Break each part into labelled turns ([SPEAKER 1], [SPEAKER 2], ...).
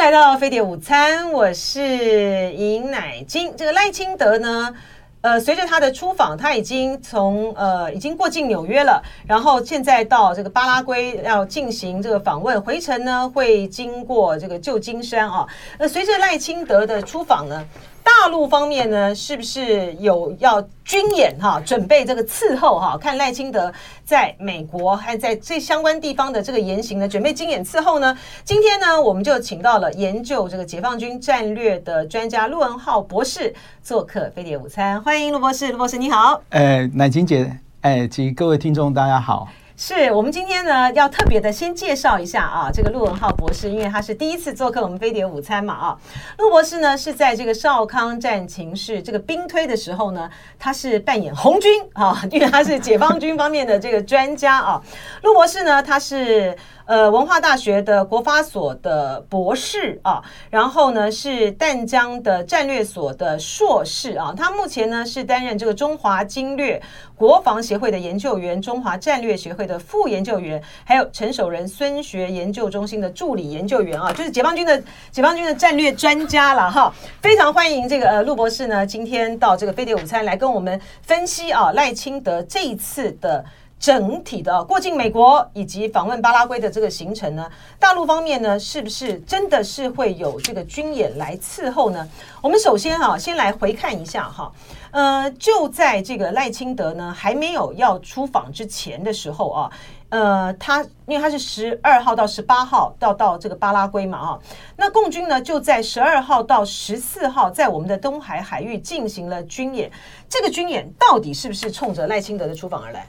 [SPEAKER 1] 来到飞碟午餐，我是尹乃菁。这个赖清德呢，呃，随着他的出访，他已经从呃已经过境纽约了，然后现在到这个巴拉圭要进行这个访问，回程呢会经过这个旧金山啊。那随着赖清德的出访呢，大陆方面呢，是不是有要军演哈？准备这个伺候哈？看赖清德在美国还在这相关地方的这个言行呢，准备军演伺候呢？今天呢，我们就请到了研究这个解放军战略的专家陆文浩博士做客飞碟午餐，欢迎陆博士。陆博士你好，
[SPEAKER 2] 哎，乃菁姐，哎，及各位听众大家好。
[SPEAKER 1] 是我们今天呢要特别的先介绍一下啊，这个陆文浩博士，因为他是第一次做客我们飞碟午餐嘛啊。陆博士呢是在这个少康战情室这个兵推的时候呢，他是扮演红军啊，因为他是解放军方面的这个专家啊。陆博士呢他是。呃，文化大学的国发所的博士啊，然后呢是淡江的战略所的硕士啊，他目前呢是担任这个中华经略国防协会的研究员，中华战略协会的副研究员，还有陈守仁孙学研究中心的助理研究员啊，就是解放军的解放军的战略专家了哈。非常欢迎这个呃陆博士呢，今天到这个飞碟午餐来跟我们分析啊赖清德这一次的。整体的过境美国以及访问巴拉圭的这个行程呢，大陆方面呢，是不是真的是会有这个军演来伺候呢？我们首先哈，先来回看一下哈，呃，就在这个赖清德呢还没有要出访之前的时候啊，呃，他因为他是十二号到十八号到到这个巴拉圭嘛啊，那共军呢就在十二号到十四号在我们的东海海域进行了军演，这个军演到底是不是冲着赖清德的出访而来？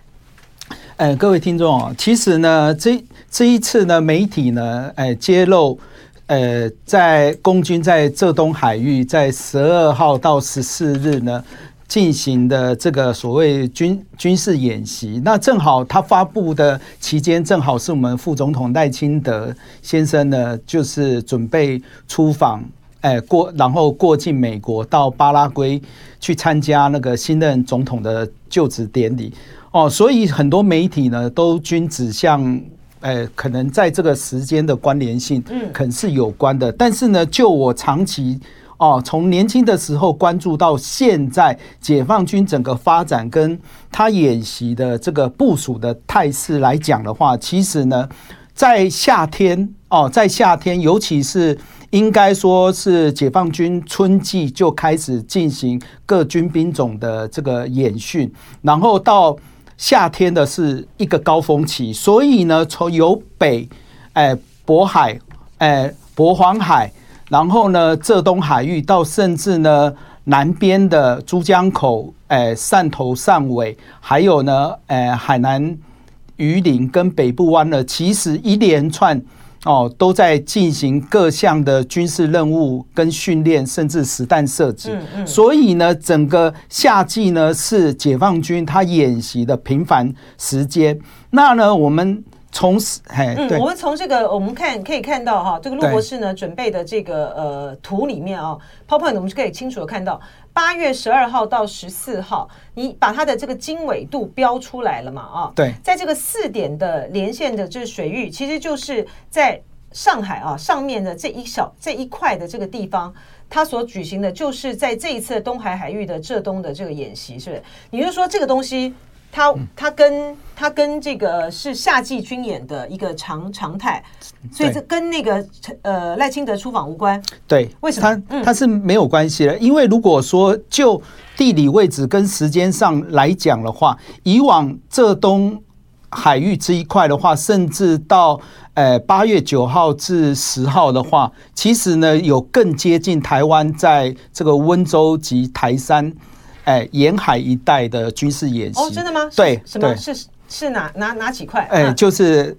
[SPEAKER 2] 呃，各位听众，其实呢，这这一次呢，媒体呢，呃，揭露，呃，在共军在浙东海域，在十二号到十四日呢进行的这个所谓军军事演习，那正好他发布的期间，正好是我们副总统赖清德先生呢，就是准备出访，哎，过然后过境美国到巴拉圭去参加那个新任总统的就职典礼。哦，所以很多媒体呢都均指向，呃，可能在这个时间的关联性，嗯，可能是有关的。但是呢，就我长期哦，从年轻的时候关注到现在，解放军整个发展跟他演习的这个部署的态势来讲的话，其实呢，在夏天哦，在夏天，尤其是应该说是解放军春季就开始进行各军兵种的这个演训，然后到。夏天的是一个高峰期，所以呢，从由北，哎，渤海，哎，渤黄海，然后呢，浙东海域到甚至呢，南边的珠江口，哎，汕头汕尾，还有呢，哎，海南榆林跟北部湾呢，其实一连串。哦，都在进行各项的军事任务跟训练，甚至实弹射击。嗯嗯。所以呢，整个夏季呢是解放军他演习的频繁时间。那呢，我们从嘿，
[SPEAKER 1] 嗯，我们从这个我们看可以看到哈，这个陆博士呢准备的这个呃图里面啊，PowerPoint 我们就可以清楚的看到。八月十二号到十四号，你把它的这个经纬度标出来了嘛？啊，
[SPEAKER 2] 对，
[SPEAKER 1] 在这个四点的连线的这个水域，其实就是在上海啊上面的这一小这一块的这个地方，它所举行的就是在这一次东海海域的浙东的这个演习，是不是？你就说这个东西？他他跟他跟这个是夏季军演的一个常常态，所以这跟那个呃赖清德出访无关。
[SPEAKER 2] 对，为什么？他他是没有关系的，因为如果说就地理位置跟时间上来讲的话，以往浙东海域这一块的话，甚至到呃八月九号至十号的话，其实呢有更接近台湾在这个温州及台山。哎，沿海一带的军事演习
[SPEAKER 1] 哦，真的吗？
[SPEAKER 2] 对，
[SPEAKER 1] 什么？是是哪哪哪几块？
[SPEAKER 2] 哎，就是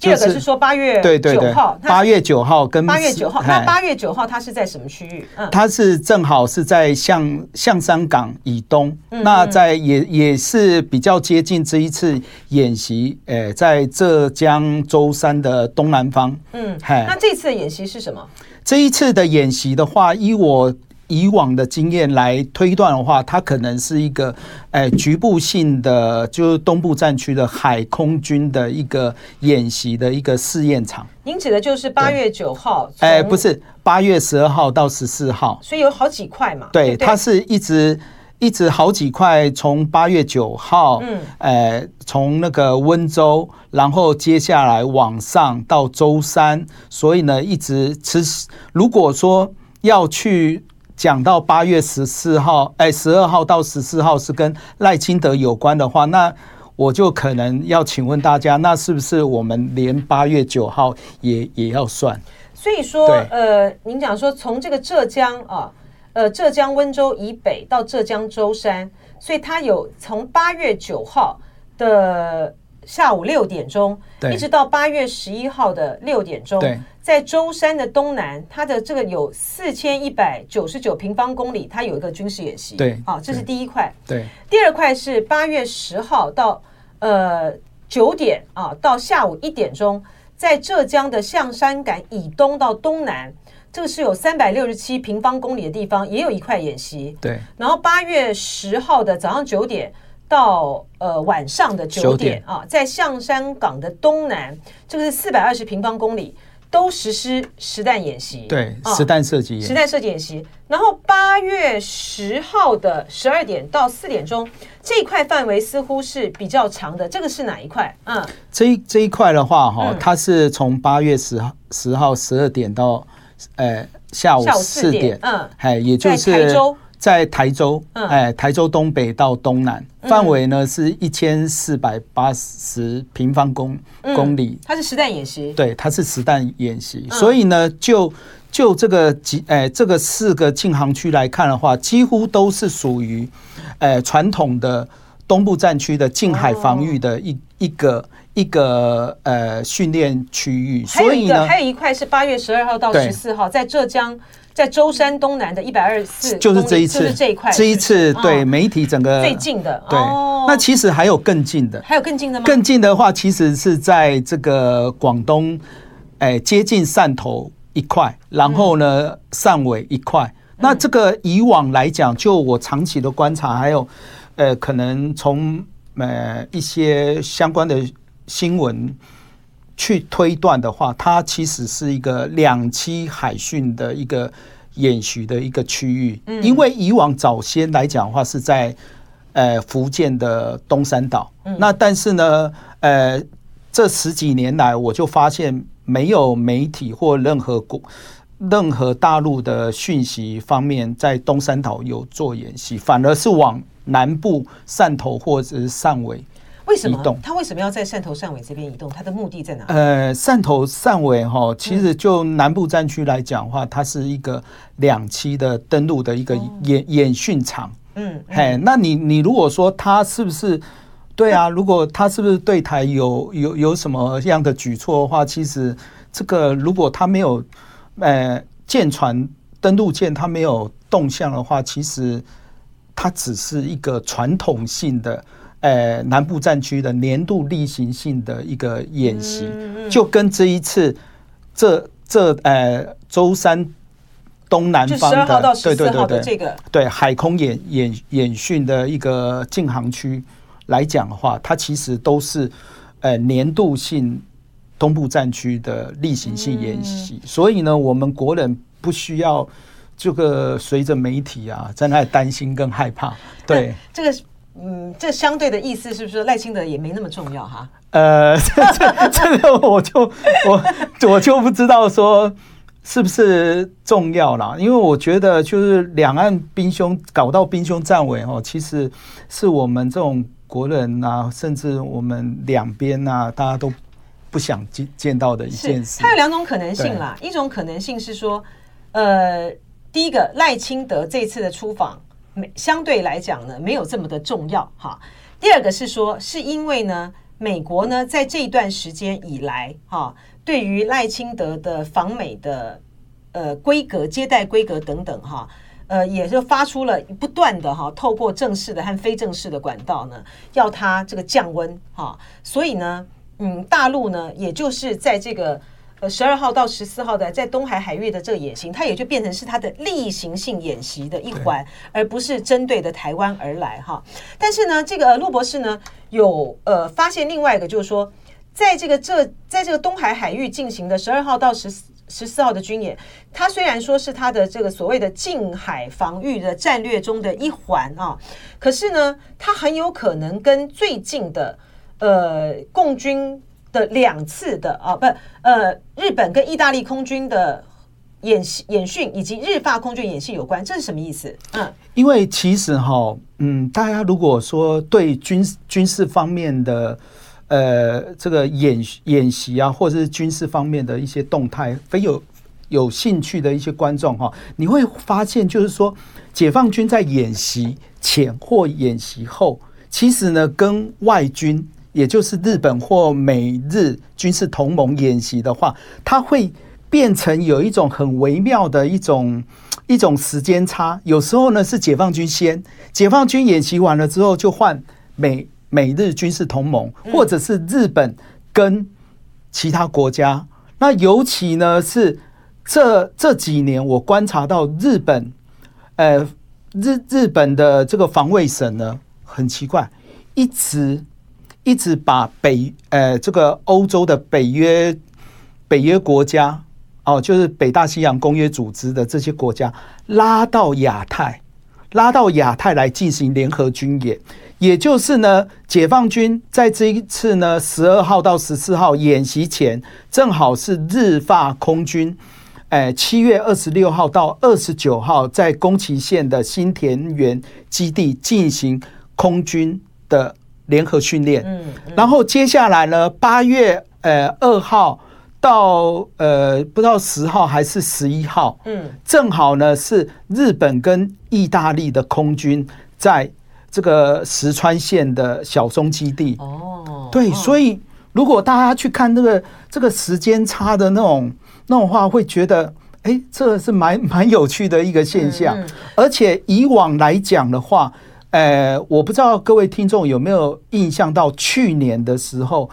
[SPEAKER 1] 第二个是说八月对对九号，
[SPEAKER 2] 八月九号跟
[SPEAKER 1] 八月九号，那八月九号它是在什么区域？嗯，
[SPEAKER 2] 它是正好是在象象山港以东，那在也也是比较接近这一次演习，哎，在浙江舟山的东南方。
[SPEAKER 1] 嗯，那这次的演习是什么？
[SPEAKER 2] 这一次的演习的话，依我。以往的经验来推断的话，它可能是一个，哎，局部性的，就是东部战区的海空军的一个演习的一个试验场。
[SPEAKER 1] 您指的就是八月九号？
[SPEAKER 2] 哎，不是，八月十二号到十四号。
[SPEAKER 1] 所以有好几块嘛？
[SPEAKER 2] 对，它是一直一直好几块，从八月九号，嗯，哎，从那个温州，然后接下来往上到舟山，所以呢，一直持续。如果说要去讲到八月十四号，哎，十二号到十四号是跟赖清德有关的话，那我就可能要请问大家，那是不是我们连八月九号也也要算？
[SPEAKER 1] 所以说，呃，您讲说从这个浙江啊，呃，浙江温州以北到浙江舟山，所以它有从八月九号的下午六点钟，一直到八月十一号的六点钟。在舟山的东南，它的这个有四千一百九十九平方公里，它有一个军事演习。
[SPEAKER 2] 对，
[SPEAKER 1] 啊，这是第一块。
[SPEAKER 2] 对，
[SPEAKER 1] 第二块是八月十号到呃九点啊，到下午一点钟，在浙江的象山港以东到东南，这个是有三百六十七平方公里的地方，也有一块演习。
[SPEAKER 2] 对，
[SPEAKER 1] 然后八月十号的早上九点到呃晚上的九点啊，在象山港的东南，这个是四百二十平方公里。都实施实弹演习，
[SPEAKER 2] 对，实弹射击，
[SPEAKER 1] 实弹射击演习。然后八月十号的十二点到四点钟，这一块范围似乎是比较长的。这个是哪一块？嗯，
[SPEAKER 2] 这一这一块的话，哈，它是从八月十号十号十二点到呃下午四点，嗯，哎，也就是台州。在台州，哎，台州东北到东南范围呢是一千四百八十平方公公里。
[SPEAKER 1] 它是实弹演习，
[SPEAKER 2] 对，它是实弹演习。所以呢，就就这个几哎这个四个禁航区来看的话，几乎都是属于哎传统的东部战区的近海防御的一一个一个呃训练区域。所以呢，
[SPEAKER 1] 还有一块是八月十二号到十四号在浙江。在舟山东南的一百二十四，
[SPEAKER 2] 就是这一次，
[SPEAKER 1] 就是这一块，
[SPEAKER 2] 这一次对媒体整个
[SPEAKER 1] 最近的，
[SPEAKER 2] 对。那其实还有更近的，
[SPEAKER 1] 还有更近的吗？
[SPEAKER 2] 更近的话，其实是在这个广东，哎，接近汕头一块，然后呢，汕尾一块。那这个以往来讲，就我长期的观察，还有呃，可能从呃一些相关的新闻。去推断的话，它其实是一个两栖海训的一个演习的一个区域。嗯，因为以往早先来讲的话，是在呃福建的东山岛。嗯，那但是呢，呃，这十几年来，我就发现没有媒体或任何国、任何大陆的讯息方面在东山岛有做演习，反而是往南部汕头或者是汕尾。
[SPEAKER 1] 为什么他为什么要在汕头汕尾这边移动？他的目的在哪？
[SPEAKER 2] 呃，汕头汕尾哈，其实就南部战区来讲的话，它是一个两栖的登陆的一个演演训场。嗯，嘿，那你你如果说他是不是对啊？如果他是不是对台有有有什么样的举措的话，其实这个如果他没有呃舰船登陆舰，他没有动向的话，其实它只是一个传统性的。呃，南部战区的年度例行性的一个演习，就跟这一次这这呃周山东南方的对对对对这个。对海空演演演训的一个禁航区来讲的话，它其实都是呃年度性东部战区的例行性演习，所以呢，我们国人不需要这个随着媒体啊在那里担心跟害怕，对。
[SPEAKER 1] 这个。嗯，这相对的意思是不是赖清德也没那么重要哈？
[SPEAKER 2] 呃，这 这这个我就我我就不知道说是不是重要了，因为我觉得就是两岸兵凶搞到兵凶战危哦，其实是我们这种国人啊，甚至我们两边啊，大家都不想见见到的一件事。
[SPEAKER 1] 它有两种可能性啦，一种可能性是说，呃，第一个赖清德这次的出访。相对来讲呢，没有这么的重要哈。第二个是说，是因为呢，美国呢在这一段时间以来哈，对于赖清德的访美的呃规格、接待规格等等哈，呃，也就发出了不断的哈，透过正式的和非正式的管道呢，要他这个降温哈。所以呢，嗯，大陆呢，也就是在这个呃十二号到十四号的在东海海域的这个演习，它也就变成是它的例行性演习的一环，而不是针对的台湾而来哈。但是呢，这个陆博士呢有呃发现另外一个，就是说，在这个这在这个东海海域进行的十二号到十四。十四号的军演，它虽然说是它的这个所谓的近海防御的战略中的一环啊，可是呢，它很有可能跟最近的呃共军的两次的啊，不呃日本跟意大利空军的演习演训以及日法空军演习有关，这是什么意思？嗯，
[SPEAKER 2] 因为其实哈，嗯，大家如果说对军军事方面的。呃，这个演演习啊，或者是军事方面的一些动态，非有有兴趣的一些观众哈，你会发现，就是说，解放军在演习前或演习后，其实呢，跟外军，也就是日本或美日军事同盟演习的话，它会变成有一种很微妙的一种一种时间差。有时候呢，是解放军先，解放军演习完了之后，就换美。美日军事同盟，或者是日本跟其他国家，那尤其呢是这这几年，我观察到日本，呃，日日本的这个防卫省呢，很奇怪，一直一直把北呃这个欧洲的北约北约国家哦，就是北大西洋公约组织的这些国家拉到亚太，拉到亚太来进行联合军演。也就是呢，解放军在这一次呢，十二号到十四号演习前，正好是日法空军，哎，七月二十六号到二十九号在宫崎县的新田园基地进行空军的联合训练。嗯，然后接下来呢，八月呃二号到呃不知道十号还是十一号，嗯，正好呢是日本跟意大利的空军在。这个石川县的小松基地哦，对，所以如果大家去看这个这个时间差的那种那种话，会觉得哎，这个是蛮蛮有趣的一个现象。而且以往来讲的话，呃，我不知道各位听众有没有印象到去年的时候，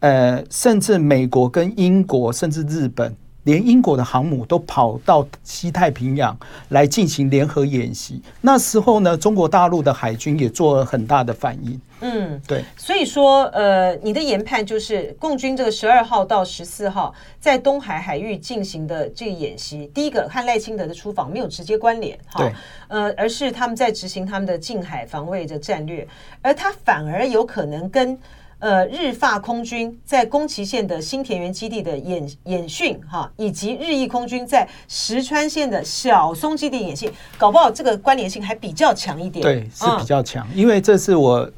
[SPEAKER 2] 呃，甚至美国跟英国，甚至日本。连英国的航母都跑到西太平洋来进行联合演习，那时候呢，中国大陆的海军也做了很大的反应。嗯，对。所以说，呃，你的研判就是，共军这个十二号到十四号在东海海域进行的这个演习，第一个和赖清德的出访没有直接关联，哈，呃，而是他们在执行他们的近海防卫的战略，而他反而有可能跟。呃，日法空军在宫崎县的新田园基地的演演训，哈，以及日裔空军在石川县的小松基地演训，搞不好这个关联性还比较强一点。对，是比较强，因为这是我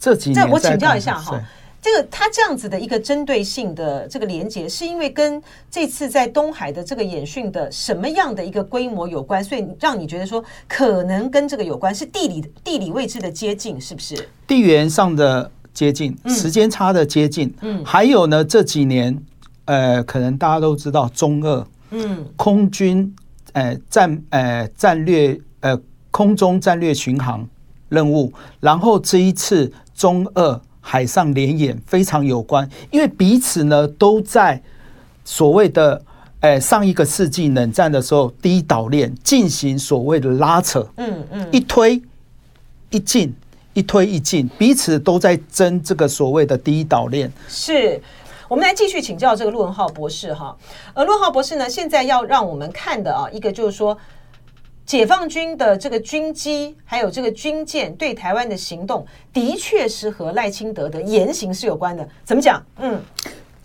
[SPEAKER 2] 这几年。这我请教一下哈，这个他这样子的一个针对性的这个连接，是因为跟这次在东海的这个演训的什么样的一个规模有关，所以让你觉得说可能跟这个有关，是地理地理位置的接近，是不是？地缘上的。接近时间差的接近，嗯，还有呢，这几年，呃，可能大家都知道中俄，嗯，空军，呃，战，呃，战略，呃，空中战略巡航任务，然后这一次中俄海上联演非常有关，因为彼此呢都在所谓的，呃，上一个世纪冷战的时候，第一岛链进行所谓的拉扯，嗯嗯，一推一进。一推一进，彼此都在争这个所谓的第一岛链。是，我们来继续请教这个陆文浩博士哈。呃，陆文浩博士呢，现在要让我们看的啊，一个就是说，解放军的这个军机还有这个军舰对台湾的行动，的确是和赖清德的言行是有关的。怎么讲？嗯，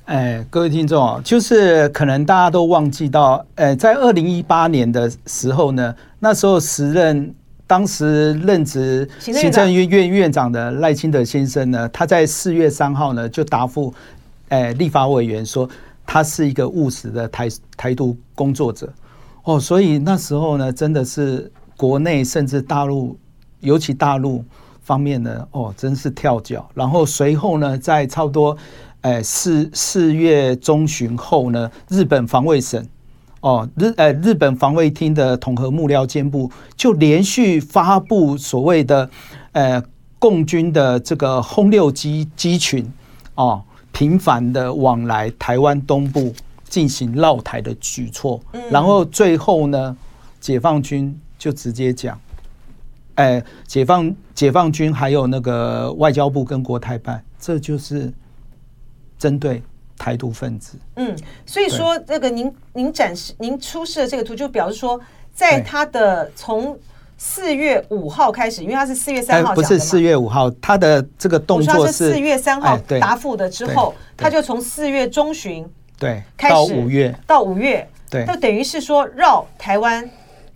[SPEAKER 2] 哎，各位听众啊，就是可能大家都忘记到，呃，在二零一八年的时候呢，那时候时任。当时任职行政院院院长的赖清德先生呢，他在四月三号呢就答复，哎，立法委员说他是一个务实的台台独工作者。哦，所以那时候呢，真的是国内甚至大陆，尤其大陆方面呢，哦，真是跳脚。然后随后呢，在差不多诶四四月中旬后呢，日本防卫省。哦，日呃，日本防卫厅的统合幕僚监部就连续发布所谓的呃，共军的这个轰六机机群哦，频繁的往来台湾东部进行绕台的举措，然后最后呢，解放军就直接讲，哎，解放解放军还有那个外交部跟国台办，这就是针对台独分子。
[SPEAKER 1] 嗯，所以说这个您您展示您出示的这个图，就表示说，在他的从四月五号开始，因为他是四月三号
[SPEAKER 2] 不是四月五号，他的这个动作是
[SPEAKER 1] 四月三号答复的之后，他就从四月中旬。
[SPEAKER 2] 对，
[SPEAKER 1] 开始
[SPEAKER 2] 到五月，
[SPEAKER 1] 到五月，
[SPEAKER 2] 对，
[SPEAKER 1] 就等于是说绕台湾，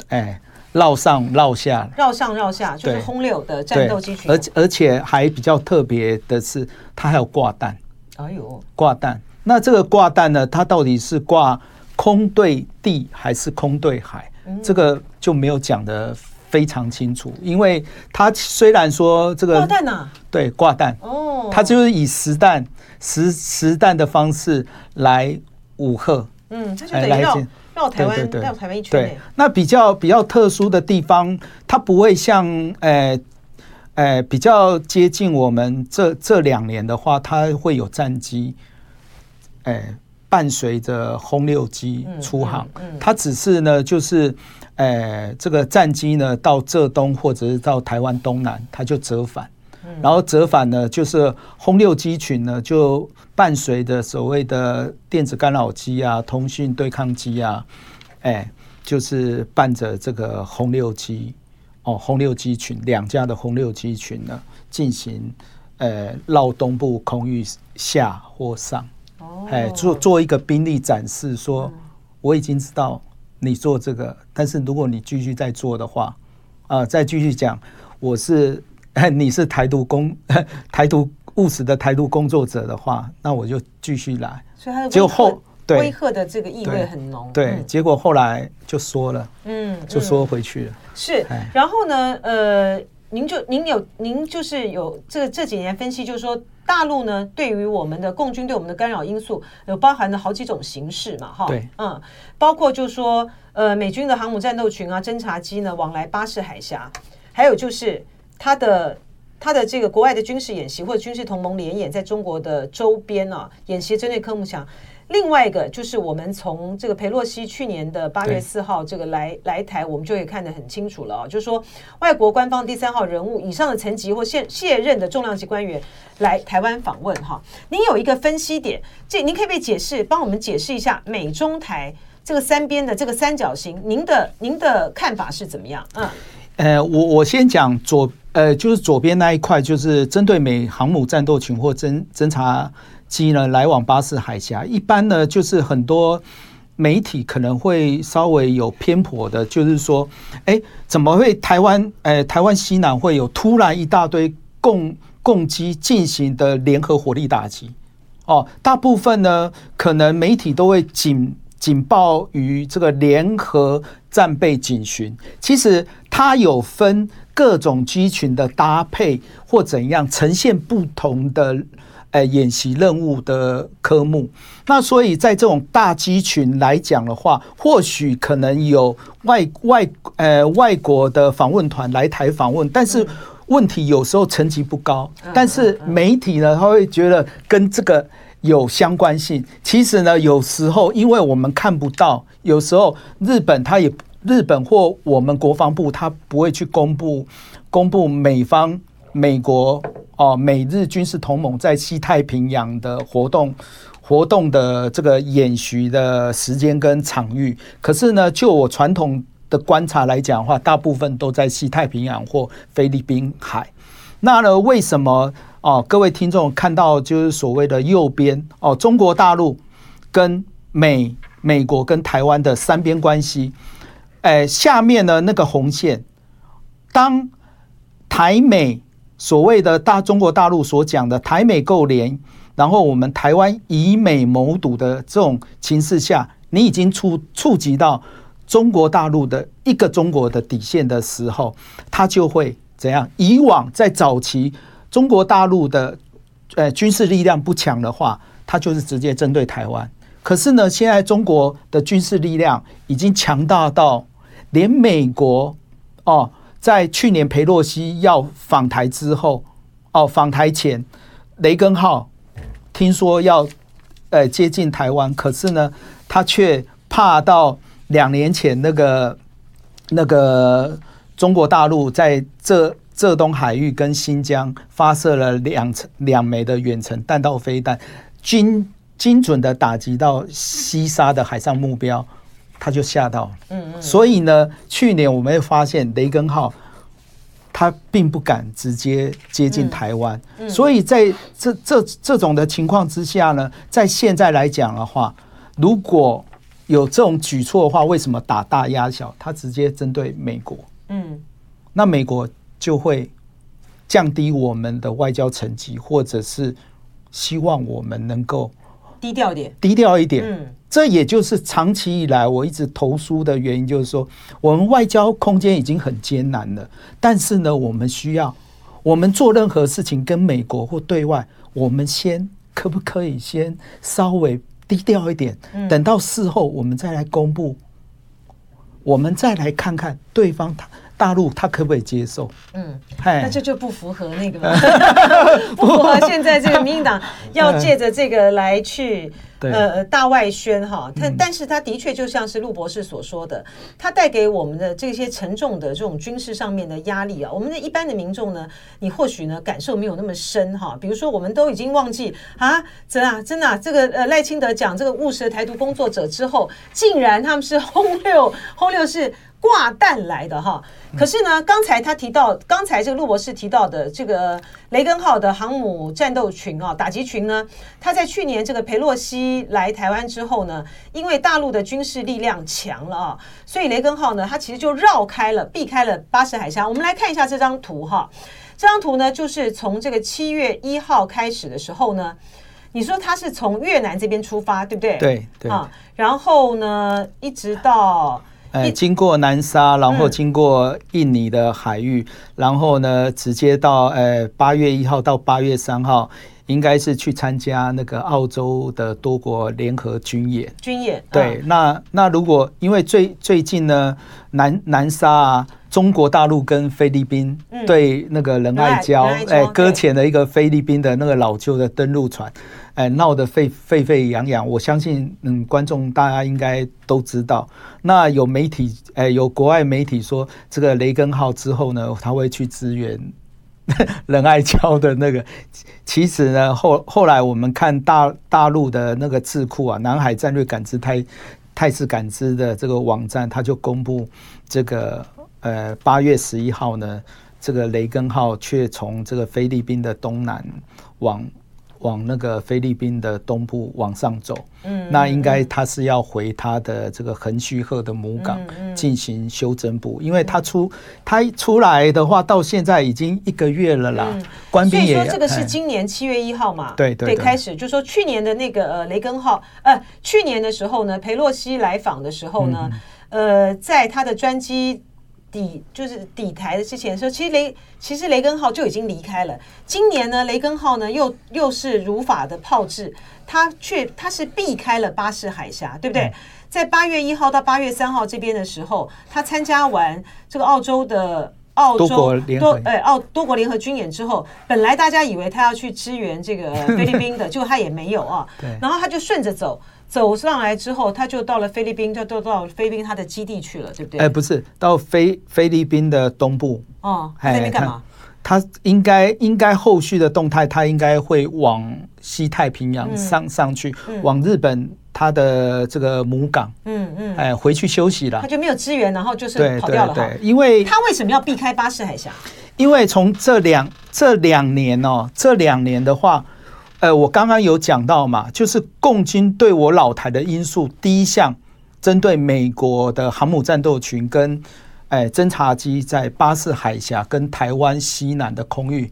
[SPEAKER 2] 哎，绕上绕下，
[SPEAKER 1] 绕上绕下，就是轰六的战斗机群，
[SPEAKER 2] 而而且还比较特别的是，它还有挂弹，
[SPEAKER 1] 哎呦，
[SPEAKER 2] 挂弹。那这个挂弹呢，它到底是挂空对地还是空对海？嗯、这个就没有讲的非常清楚，因为它虽然说这个
[SPEAKER 1] 挂弹啊，
[SPEAKER 2] 对，挂弹，哦，它就是以实弹。实实弹的方式来武吓，
[SPEAKER 1] 嗯，他就等于绕绕台湾，
[SPEAKER 2] 绕
[SPEAKER 1] 台湾一圈。
[SPEAKER 2] 对，那比较比较特殊的地方，它不会像，诶、呃，诶、呃，比较接近我们这这两年的话，它会有战机，诶、呃，伴随着轰六机出航。嗯嗯嗯、它只是呢，就是，诶、呃，这个战机呢到浙东或者是到台湾东南，它就折返。然后折返呢，就是轰六机群呢，就伴随着所谓的电子干扰机啊、通讯对抗机啊，哎，就是伴着这个轰六机哦，轰六机群两架的轰六机群呢，进行呃绕东部空域下或上，哎，做做一个兵力展示，说我已经知道你做这个，但是如果你继续再做的话，啊，再继续讲，我是。你是台独工，台独务实的台独工作者的话，那我就继续来。
[SPEAKER 1] 所以他就后对威吓的这个意味很浓。
[SPEAKER 2] 对，对，结果后来就说了，嗯，就说回去了。
[SPEAKER 1] 是，然后呢，呃，您就您有您就是有这这几年分析，就是说大陆呢对于我们的共军对我们的干扰因素有包含了好几种形式嘛，哈，
[SPEAKER 2] 对，
[SPEAKER 1] 嗯，包括就是说呃美军的航母战斗群啊、侦察机呢往来巴士海峡，还有就是。他的他的这个国外的军事演习或者军事同盟联演，在中国的周边啊演习针对科目强。另外一个就是我们从这个裴洛西去年的八月四号这个来来台，我们就可以看得很清楚了啊，就是说外国官方第三号人物以上的层级或现卸任的重量级官员来台湾访问哈。您有一个分析点，这您可以被解释帮我们解释一下美中台这个三边的这个三角形，您的您的看法是怎么样？嗯。
[SPEAKER 2] 呃，我我先讲左，呃，就是左边那一块，就是针对美航母战斗群或侦侦察机呢来往巴士海峡。一般呢，就是很多媒体可能会稍微有偏颇的，就是说，哎，怎么会台湾，呃，台湾西南会有突然一大堆共共机进行的联合火力打击？哦，大部分呢，可能媒体都会警警报于这个联合战备警巡，其实它有分各种机群的搭配或怎样呈现不同的呃演习任务的科目。那所以在这种大机群来讲的话，或许可能有外外呃外国的访问团来台访问，但是问题有时候层级不高，但是媒体呢，他会觉得跟这个。有相关性，其实呢，有时候因为我们看不到，有时候日本他也日本或我们国防部他不会去公布公布美方美国哦美日军事同盟在西太平洋的活动活动的这个演习的时间跟场域。可是呢，就我传统的观察来讲的话，大部分都在西太平洋或菲律宾海。那呢，为什么？哦，各位听众看到就是所谓的右边哦，中国大陆跟美美国跟台湾的三边关系，哎，下面的那个红线，当台美所谓的大中国大陆所讲的台美构联，然后我们台湾以美谋独的这种情势下，你已经触触及到中国大陆的一个中国的底线的时候，它就会怎样？以往在早期。中国大陆的呃军事力量不强的话，它就是直接针对台湾。可是呢，现在中国的军事力量已经强大到连美国哦，在去年裴洛西要访台之后，哦访台前，雷根号听说要呃接近台湾，可是呢，他却怕到两年前那个那个中国大陆在这浙东海域跟新疆发射了两两枚的远程弹道飞弹，军精准的打击到西沙的海上目标，他就吓到。嗯嗯。所以呢，去年我们会发现雷根号。他并不敢直接接近台湾，所以在这这这种的情况之下呢，在现在来讲的话，如果有这种举措的话，为什么打大压小？他直接针对美国，嗯，那美国就会降低我们的外交成绩，或者是希望我们能够
[SPEAKER 1] 低调一点，
[SPEAKER 2] 低调一点，嗯。这也就是长期以来我一直投书的原因，就是说我们外交空间已经很艰难了，但是呢，我们需要我们做任何事情跟美国或对外，我们先可不可以先稍微低调一点，等到事后我们再来公布，我们再来看看对方他。大陆他可不可以接受？嗯，
[SPEAKER 1] 那这就不符合那个，不符合现在这个民进党要借着这个来去呃大外宣哈。但但是他的确就像是陆博士所说的，他带给我们的这些沉重的这种军事上面的压力啊，我们的一般的民众呢，你或许呢感受没有那么深哈。比如说，我们都已经忘记啊，真啊真的这个呃赖清德讲这个务实的台独工作者之后，竟然他们是轰六 轰六是。挂弹来的哈，可是呢，刚才他提到，刚才这个陆博士提到的这个雷根号的航母战斗群啊，打击群呢，他在去年这个佩洛西来台湾之后呢，因为大陆的军事力量强了啊，所以雷根号呢，它其实就绕开了，避开了巴士海峡。我们来看一下这张图哈，这张图呢，就是从这个七月一号开始的时候呢，你说它是从越南这边出发，对不对？
[SPEAKER 2] 对对啊，
[SPEAKER 1] 然后呢，一直到。
[SPEAKER 2] 呃，经过南沙，然后经过印尼的海域，然后呢，直接到呃八月一号到八月三号，应该是去参加那个澳洲的多国联合军演。
[SPEAKER 1] 军演
[SPEAKER 2] 对，那那如果因为最最近呢，南南沙啊，中国大陆跟菲律宾对那个仁爱礁，哎，搁浅了一个菲律宾的那个老旧的登陆船。哎，闹得沸沸沸扬扬，我相信，嗯，观众大家应该都知道。那有媒体，哎，有国外媒体说，这个雷根号之后呢，他会去支援 仁爱礁的那个。其实呢，后后来我们看大大陆的那个智库啊，南海战略感知态态势感知的这个网站，他就公布这个，呃，八月十一号呢，这个雷根号却从这个菲律宾的东南往。往那个菲律宾的东部往上走，嗯，那应该他是要回他的这个横须贺的母港进行修整补，因为他出他出来的话，到现在已经一个月了啦。官兵也
[SPEAKER 1] 说这个是今年七月一号嘛，
[SPEAKER 2] 对对
[SPEAKER 1] 对，开始就说去年的那个呃雷根号，呃去年的时候呢，裴洛西来访的时候呢，呃，在他的专机。抵就是底台的之前说，其实雷其实雷根号就已经离开了。今年呢，雷根号呢又又是如法的炮制，它却它是避开了巴士海峡，对不对？嗯、在八月一号到八月三号这边的时候，他参加完这个澳洲的澳洲多哎澳多国联合军演之后，本来大家以为他要去支援这个 菲律宾的，结果他也没有啊。然后他就顺着走。走上来之后，他就到了菲律宾，就到到菲律宾他的基地去了，对不对？
[SPEAKER 2] 哎，不是，到菲菲律宾的东部。
[SPEAKER 1] 哦，在那边干嘛？
[SPEAKER 2] 他应该应该后续的动态，他应该会往西太平洋上上去，往日本他的这个母港。嗯嗯。哎，回去休息了。
[SPEAKER 1] 他就没有支援，然后就是跑掉了。
[SPEAKER 2] 对，因为
[SPEAKER 1] 他为什么要避开巴士海峡？
[SPEAKER 2] 因为从这两这两年哦，这两年的话。呃，我刚刚有讲到嘛，就是共军对我老台的因素，第一项针对美国的航母战斗群跟哎侦察机在巴士海峡跟台湾西南的空域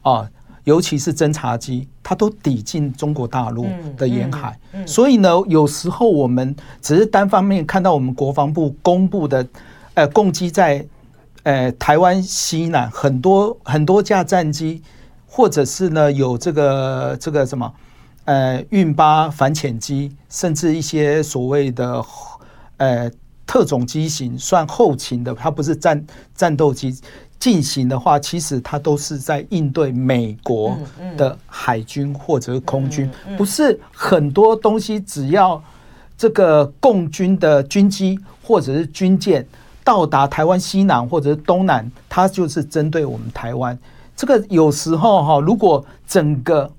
[SPEAKER 2] 啊，尤其是侦察机，它都抵近中国大陆的沿海，所以呢，有时候我们只是单方面看到我们国防部公布的，呃，共机在呃台湾西南很多很多架战机。或者是呢，有这个这个什么，呃，运八反潜机，甚至一些所谓的呃特种机型，算后勤的，它不是战战斗机进行的话，其实它都是在应对美国的海军或者是空军，不是很多东西只要这个共军的军机或者是军舰到达台湾西南或者是东南，它就是针对我们台湾。这个有时候哈，如果整个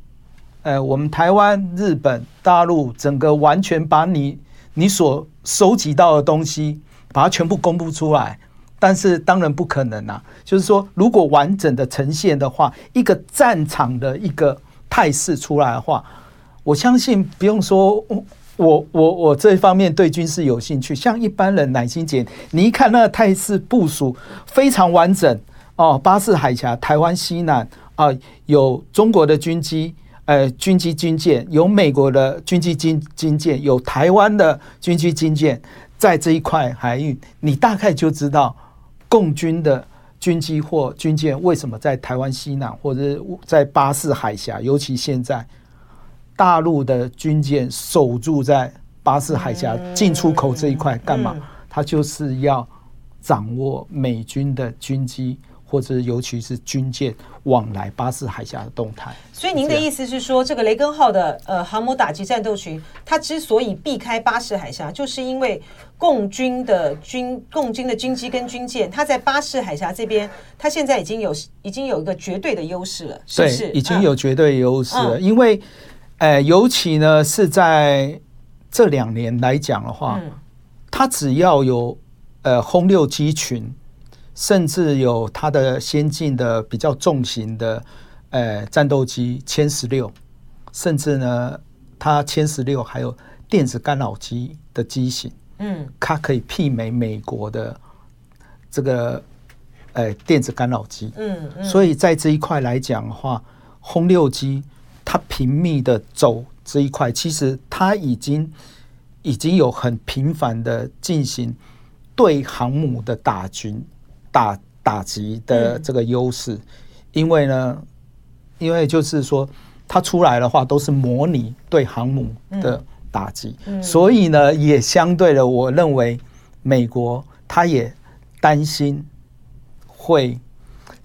[SPEAKER 2] 呃我们台湾、日本、大陆整个完全把你你所收集到的东西，把它全部公布出来，但是当然不可能啊。就是说，如果完整的呈现的话，一个战场的一个态势出来的话，我相信不用说。我我我这一方面对军事有兴趣，像一般人乃心姐，你一看那个态势部署非常完整哦，巴士海峡、台湾西南啊，有中国的军机、呃军机军舰，有美国的军机军军舰，有台湾的军机军舰，在这一块海域，你大概就知道共军的军机或军舰为什么在台湾西南或者在巴士海峡，尤其现在。大陆的军舰守住在巴士海峡进出口这一块干嘛？他就是要掌握美军的军机或者尤其是军舰往来巴士海峡的动态。
[SPEAKER 1] 所以您的意思是说，这个雷根号的呃航母打击战斗群，它之所以避开巴士海峡，就是因为共军的军共军的军机跟军舰，它在巴士海峡这边，它现在已经有已经有一个绝对的优势了，是不是？
[SPEAKER 2] 已经有绝对优势了，因为。呃，尤其呢是在这两年来讲的话，它只要有呃轰六机群，甚至有它的先进的比较重型的呃战斗机歼十六，甚至呢它歼十六还有电子干扰机的机型，嗯，它可以媲美美国的这个呃电子干扰机，嗯，所以在这一块来讲的话，轰六机。它频密的走这一块，其实它已经已经有很频繁的进行对航母的打军打打击的这个优势，因为呢，因为就是说它出来的话都是模拟对航母的打击，所以呢也相对的，我认为美国他也担心会。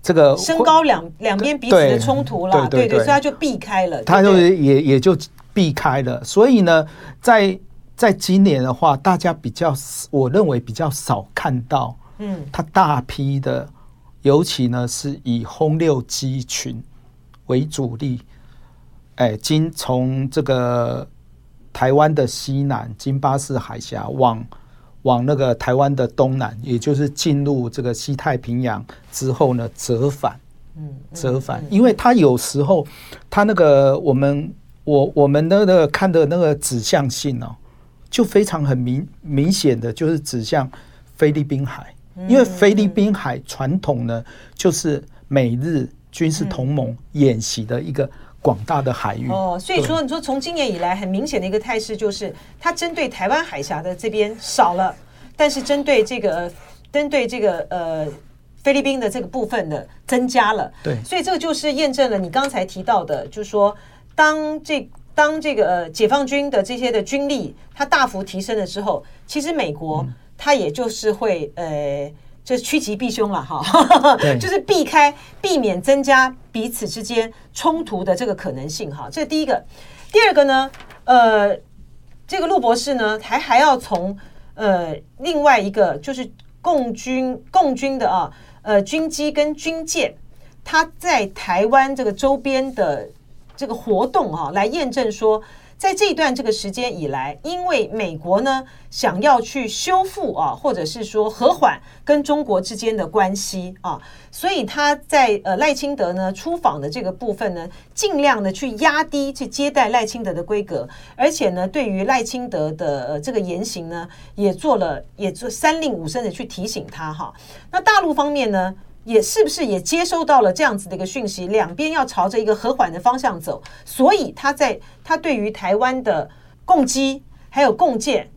[SPEAKER 2] 这个
[SPEAKER 1] 升高两两边彼此的冲突了，对对对，所以他就避开了，
[SPEAKER 2] 他就也也就避开了。所以呢，在在今年的话，大家比较，我认为比较少看到，嗯，他大批的，尤其呢是以轰六机群为主力，哎，经从这个台湾的西南，经巴士海峡往。往那个台湾的东南，也就是进入这个西太平洋之后呢，折返，嗯，折返，因为它有时候，它那个我们我我们的那个看的那个指向性哦，就非常很明明显的就是指向菲律宾海，因为菲律宾海传统呢就是美日军事同盟演习的一个。广大的海域
[SPEAKER 1] 哦，所以说你说从今年以来，很明显的一个态势就是，它针对台湾海峡的这边少了，但是针对这个针对这个呃菲律宾的这个部分的增加了。
[SPEAKER 2] 对，
[SPEAKER 1] 所以这个就是验证了你刚才提到的，就是说当这当这个呃解放军的这些的军力它大幅提升了之后，其实美国它也就是会呃。就是趋吉避凶了哈，就是避开、避免增加彼此之间冲突的这个可能性哈。这是第一个，第二个呢，呃，这个陆博士呢，还还要从呃另外一个就是共军共军的啊，呃军机跟军舰，它在台湾这个周边的这个活动啊，来验证说。在这一段这个时间以来，因为美国呢想要去修复啊，或者是说和缓跟中国之间的关系啊，所以他在呃赖清德呢出访的这个部分呢，尽量的去压低去接待赖清德的规格，而且呢，对于赖清德的呃这个言行呢，也做了也做三令五申的去提醒他哈。那大陆方面呢？也是不是也接收到了这样子的一个讯息，两边要朝着一个和缓的方向走，所以他在他对于台湾的共机还有共建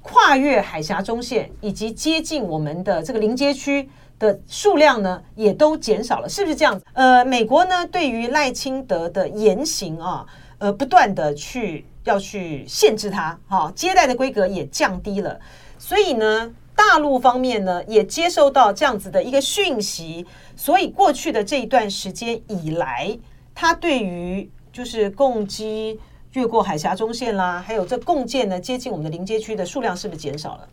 [SPEAKER 1] 跨越海峡中线以及接近我们的这个临街区的数量呢，也都减少了，是不是这样子？呃，美国呢对于赖清德的言行啊，呃，不断的去要去限制他，哈，接待的规格也降低了，所以呢。大陆方面呢，也接受到这样子的一个讯息，所以过去的这一段时间以来，他对于就是共机越过海峡中线啦，还有这共建呢接近我们的临街区的数量是不是减少了？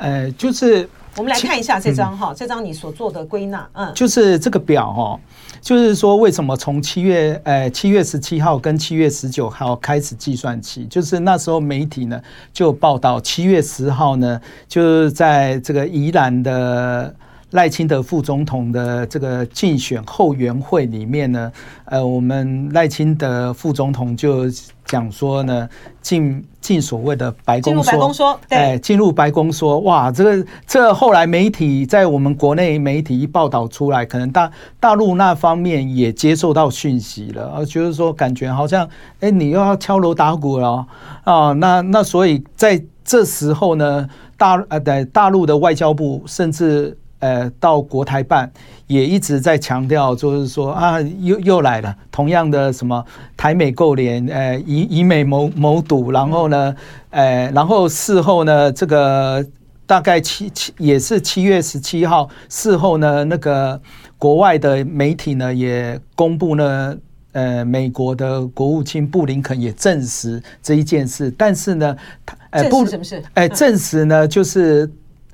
[SPEAKER 2] 呃，就是
[SPEAKER 1] 我们来看一下这张哈，这张你所做的归纳，嗯，
[SPEAKER 2] 就是这个表哈，就是说为什么从七月呃七月十七号跟七月十九号开始计算起，就是那时候媒体呢就报道七月十号呢就是在这个宜兰的。赖清德副总统的这个竞选后援会里面呢，呃，我们赖清德副总统就讲说呢，进进所谓的白
[SPEAKER 1] 宫说，
[SPEAKER 2] 哎，进入白宫说，哇，这个这后来媒体在我们国内媒体一报道出来，可能大大陆那方面也接受到讯息了，而就是说感觉好像，哎，你又要敲锣打鼓了啊，那那所以在这时候呢，大呃在大陆的外交部甚至。呃，到国台办也一直在强调，就是说啊，又又来了，同样的什么台美勾连，呃，以以美谋谋独，然后呢，呃，然后事后呢，这个大概七七也是七月十七号事后呢，那个国外的媒体呢也公布呢，呃，美国的国务卿布林肯也证实这一件事，但是呢，他呃
[SPEAKER 1] 不什么事？
[SPEAKER 2] 哎，证实呢就是。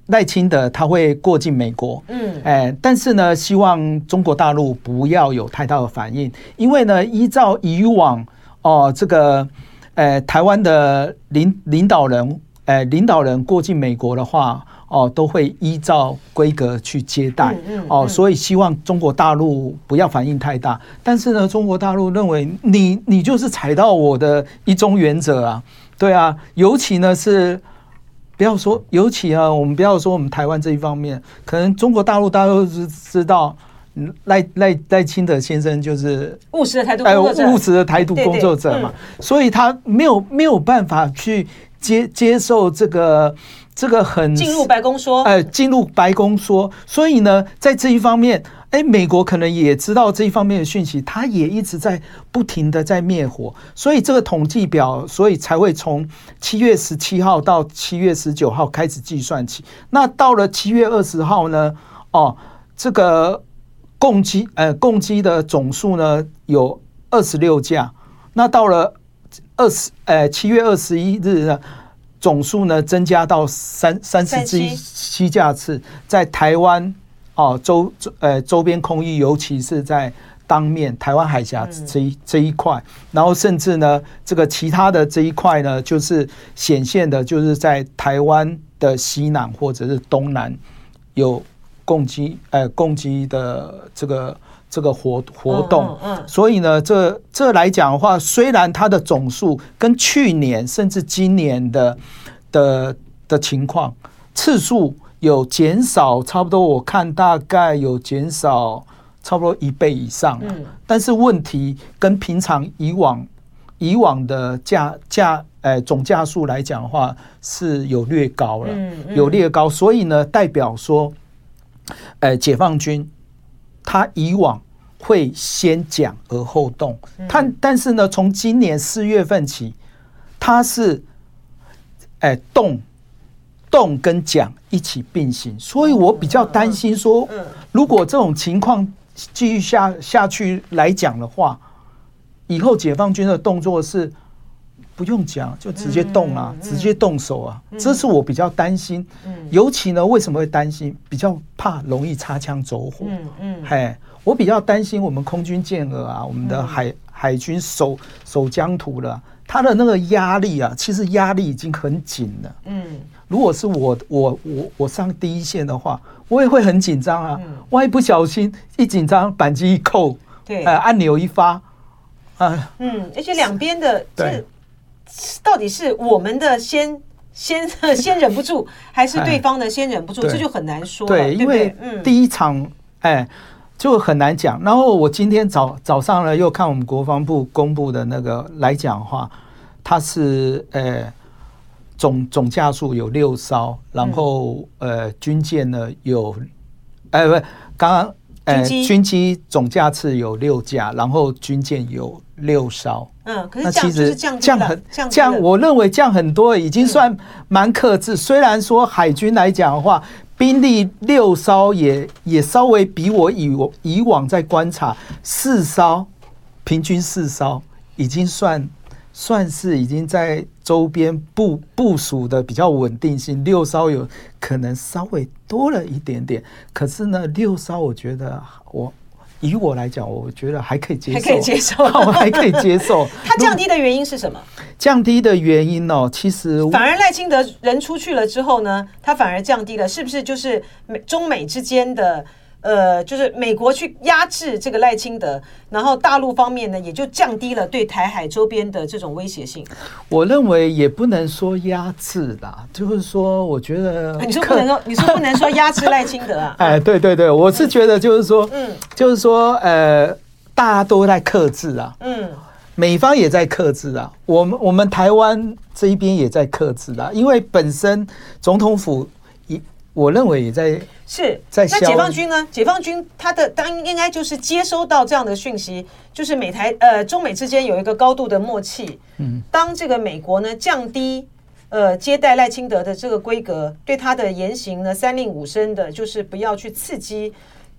[SPEAKER 2] 赖清德他会过境美国，嗯，哎，但是呢，希望中国大陆不要有太大的反应，因为呢，依照以往哦，这个，呃，台湾的领领导人，呃，领导人过境美国的话，哦，都会依照规格去接待，哦，所以希望中国大陆不要反应太大。但是呢，中国大陆认为你你就是踩到我的一中原则啊，对啊，尤其呢是。不要说，尤其啊，我们不要说我们台湾这一方面，可能中国大陆大家都知知道，赖赖赖清德先生就是
[SPEAKER 1] 务实的台独工作者，
[SPEAKER 2] 务实的台独工作者嘛，所以他没有没有办法去接接受这个这个很
[SPEAKER 1] 进入白宫说，
[SPEAKER 2] 哎，进入白宫说，所以呢，在这一方面。哎，美国可能也知道这一方面的讯息，他也一直在不停的在灭火，所以这个统计表，所以才会从七月十七号到七月十九号开始计算起。那到了七月二十号呢？哦，这个共机呃共机的总数呢有二十六架。那到了二十呃七月二十一日呢，总数呢增加到三三十七七架次，在台湾。哦，周周呃周边空域，尤其是在当面台湾海峡这一这一块，然后甚至呢，这个其他的这一块呢，就是显现的，就是在台湾的西南或者是东南有攻击呃攻击的这个这个活活动。嗯，所以呢，这这来讲的话，虽然它的总数跟去年甚至今年的的的情况次数。有减少，差不多我看大概有减少差不多一倍以上，嗯，但是问题跟平常以往以往的价价呃总价数来讲的话是有略高了，有略高，所以呢代表说，呃解放军他以往会先讲而后动，但但是呢从今年四月份起，他是哎动。动跟讲一起并行，所以我比较担心说，如果这种情况继续下下去来讲的话，以后解放军的动作是不用讲就直接动啊，直接动手啊，这是我比较担心。尤其呢，为什么会担心？比较怕容易擦枪走火。嗯嗯，嘿，我比较担心我们空军健儿啊，我们的海海军守守疆土了，他的那个压力啊，其实压力已经很紧了。嗯。如果是我我我我上第一线的话，我也会很紧张啊！万一不小心一紧张，扳机一扣，对，呃，按钮一发，
[SPEAKER 1] 啊，嗯，而且两边的这到底是我们的先先 先忍不住，还是对方的先忍不住？这就很难说。
[SPEAKER 2] 对，因为第一场哎就很难讲。然后我今天早早上呢又看我们国防部公布的那个来讲的话，他是呃。总总架数有六艘，然后呃军舰呢有，哎不，刚刚呃军机总架次有六架，然后军舰有六艘。
[SPEAKER 1] 嗯，可是这样就是降
[SPEAKER 2] 降很降，我认为降很多，已经算蛮克制。虽然说海军来讲的话，兵力六艘也也稍微比我以我以往在观察四艘，平均四艘已经算。算是已经在周边部部署的比较稳定性，六艘有可能稍微多了一点点，可是呢，六艘我觉得我以我来讲，我觉得还可以接受，
[SPEAKER 1] 还可以接受，
[SPEAKER 2] 我还可以接受。
[SPEAKER 1] 它降低的原因是什么？
[SPEAKER 2] 降低的原因哦，其实
[SPEAKER 1] 反而赖清德人出去了之后呢，他反而降低了，是不是？就是美中美之间的。呃，就是美国去压制这个赖清德，然后大陆方面呢，也就降低了对台海周边的这种威胁性。
[SPEAKER 2] 我认为也不能说压制啦，就是说，我觉得
[SPEAKER 1] 你说不能说，你说不能说压制赖清德啊？
[SPEAKER 2] 哎，对对对，我是觉得就是说，嗯，就是说，呃，大家都在克制啊，嗯，美方也在克制啊，我们我们台湾这一边也在克制啊，因为本身总统府一，我认为也在。
[SPEAKER 1] 是在，那解放军呢？解放军他的当应该就是接收到这样的讯息，就是美台呃中美之间有一个高度的默契。嗯，当这个美国呢降低呃接待赖清德的这个规格，对他的言行呢三令五申的，就是不要去刺激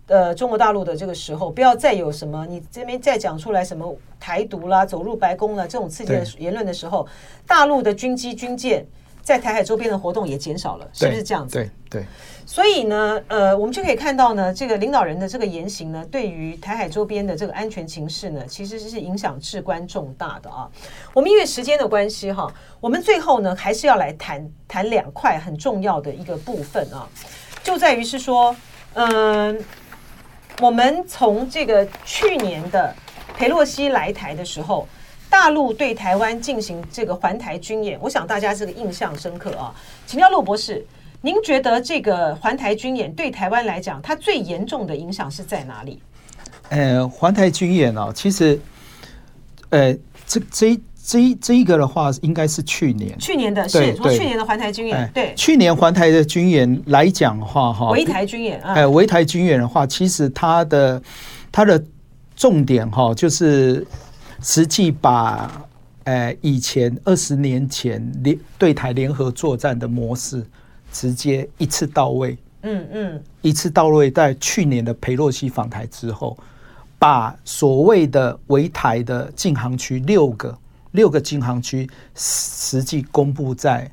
[SPEAKER 1] 呃中国大陆的这个时候，不要再有什么你这边再讲出来什么台独啦、走入白宫啦这种刺激的言论的时候，大陆的军机军舰在台海周边的活动也减少了，是不是这样子？
[SPEAKER 2] 对对。
[SPEAKER 1] 所以呢，呃，我们就可以看到呢，这个领导人的这个言行呢，对于台海周边的这个安全情势呢，其实是影响至关重大的啊。我们因为时间的关系哈，我们最后呢，还是要来谈谈两块很重要的一个部分啊，就在于是说，嗯，我们从这个去年的裴洛西来台的时候，大陆对台湾进行这个环台军演，我想大家这个印象深刻啊。请教陆博士。您觉得这个环台军演对台湾来讲，它最严重的影响是在哪里？
[SPEAKER 2] 呃，环台军演啊，其实，呃，这这这这一个的话，应该是去年，
[SPEAKER 1] 去年的是从去年的环台军演，对，
[SPEAKER 2] 去年环台的军演来讲的话，哈，
[SPEAKER 1] 围台军演，
[SPEAKER 2] 哎，围台军演的话，其实它的它的重点哈，就是实际把，呃，以前二十年前联对台联合作战的模式。直接一次到位，嗯嗯，一次到位。在去年的裴洛西访台之后，把所谓的围台的禁航区六个六个禁航区实际公布在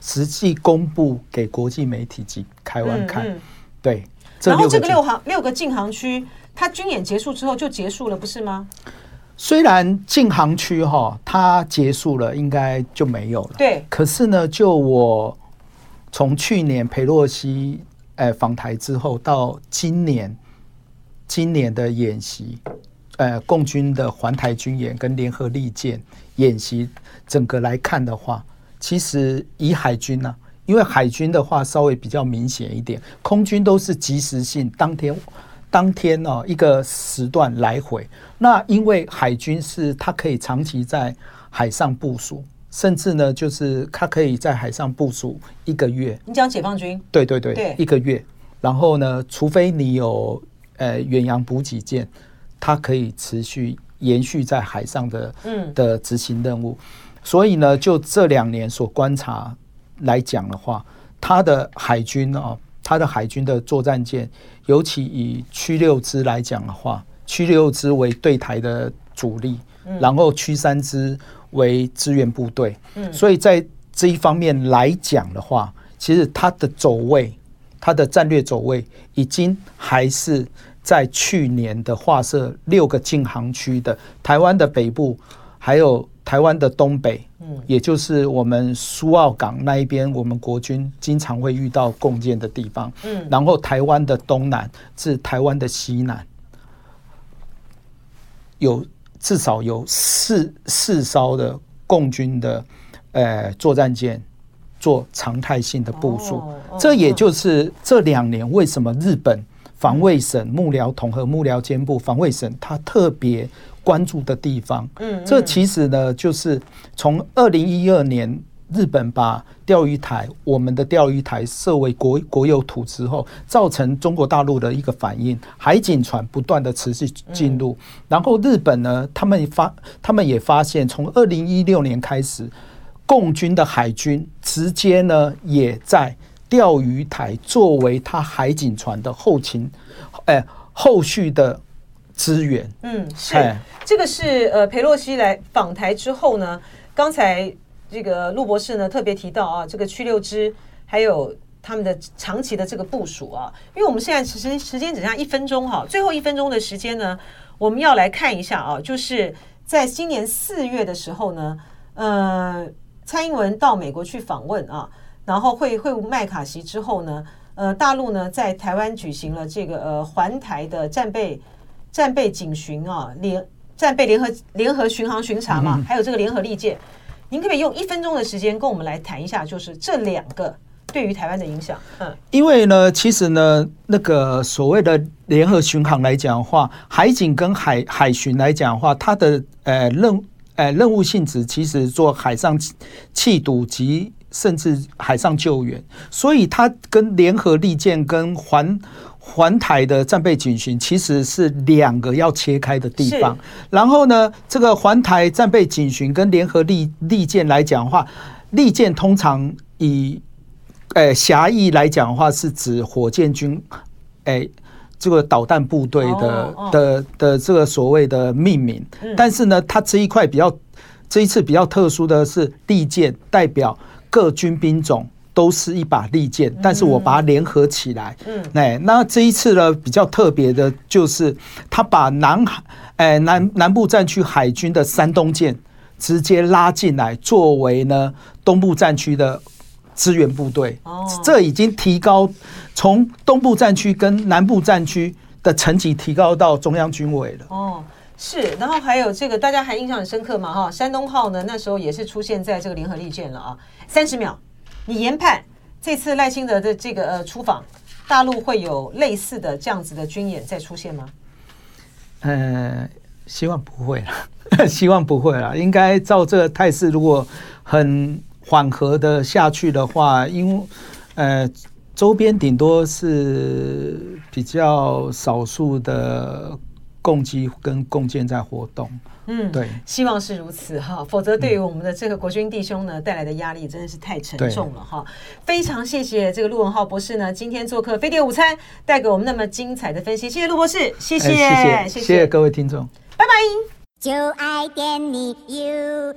[SPEAKER 2] 实际公布给国际媒体及台湾看。对，
[SPEAKER 1] 然后这个六航六个禁航区，它军演结束之后就结束了，不是吗？
[SPEAKER 2] 虽然禁航区哈，它结束了，应该就没有了。
[SPEAKER 1] 对，
[SPEAKER 2] 可是呢，就我。从去年裴洛西呃访台之后，到今年今年的演习，呃，共军的环台军演跟联合利剑演习，整个来看的话，其实以海军呢、啊，因为海军的话稍微比较明显一点，空军都是即时性，当天当天呢、啊、一个时段来回。那因为海军是它可以长期在海上部署。甚至呢，就是它可以在海上部署一个月。
[SPEAKER 1] 你讲解放军？
[SPEAKER 2] 对对对，对，一个月。然后呢，除非你有呃远洋补给舰，它可以持续延续在海上的嗯的执行任务。所以呢，就这两年所观察来讲的话，它的海军哦，它的海军的作战舰，尤其以区六支来讲的话，区六支为对台的主力，然后区三支。为支援部队，所以在这一方面来讲的话，其实它的走位，它的战略走位已经还是在去年的划设六个禁航区的台湾的北部，还有台湾的东北，也就是我们苏澳港那一边，我们国军经常会遇到共建的地方，然后台湾的东南至台湾的西南，有。至少有四四艘的共军的呃作战舰做常态性的部署，这也就是这两年为什么日本防卫省幕僚统合幕僚监部防卫省他特别关注的地方。嗯，这其实呢，就是从二零一二年。日本把钓鱼台，我们的钓鱼台设为国国有土之后，造成中国大陆的一个反应，海警船不断的持续进入。然后日本呢，他们发，他们也发现，从二零一六年开始，共军的海军直接呢，也在钓鱼台作为他海警船的后勤，哎，后续的。支援。
[SPEAKER 1] 嗯，是这个是呃，裴洛西来访台之后呢，刚才这个陆博士呢特别提到啊，这个区六支还有他们的长期的这个部署啊，因为我们现在其实时间只剩下一分钟哈，最后一分钟的时间呢，我们要来看一下啊，就是在今年四月的时候呢，呃，蔡英文到美国去访问啊，然后会会晤麦卡锡之后呢，呃，大陆呢在台湾举行了这个呃环台的战备战备警巡啊联。战备联合联合巡航巡查嘛，还有这个联合利剑，您可不可以用一分钟的时间跟我们来谈一下，就是这两个对于台湾的影响？嗯，
[SPEAKER 2] 因为呢，其实呢，那个所谓的联合巡航来讲的话，海警跟海海巡来讲的话，它的呃任呃任务性质其实做海上气堵及甚至海上救援，所以它跟联合利剑跟环。环台的战备警巡其实是两个要切开的地方。然后呢，这个环台战备警巡跟联合利利剑来讲的话，利剑通常以诶狭义来讲的话，是指火箭军诶这个导弹部队的的的这个所谓的命名。但是呢，它这一块比较这一次比较特殊的是，利剑代表各军兵种。都是一把利剑，但是我把它联合起来。嗯，哎，那这一次呢，比较特别的就是，他把南海，哎，南南部战区海军的山东舰直接拉进来，作为呢东部战区的支援部队。哦，这已经提高从东部战区跟南部战区的层级提高到中央军委了。
[SPEAKER 1] 哦，是，然后还有这个大家还印象很深刻嘛？哈，山东号呢，那时候也是出现在这个联合利剑了啊，三十秒。你研判这次赖清德的这个呃出访，大陆会有类似的这样子的军演再出现吗？
[SPEAKER 2] 呃，希望不会了，希望不会了。应该照这个态势，如果很缓和的下去的话，因呃周边顶多是比较少数的共机跟共建在活动。嗯对。
[SPEAKER 1] 希望是如此哈否则对于我们的这个国军弟兄呢带来的压力真的是太沉重了哈。非常谢谢这个陆文浩博士呢今天做客飞碟午餐带给我们那么精彩的分析。谢谢陆博士谢谢
[SPEAKER 2] 谢谢各位听众。
[SPEAKER 1] 拜拜。就爱点你 ufo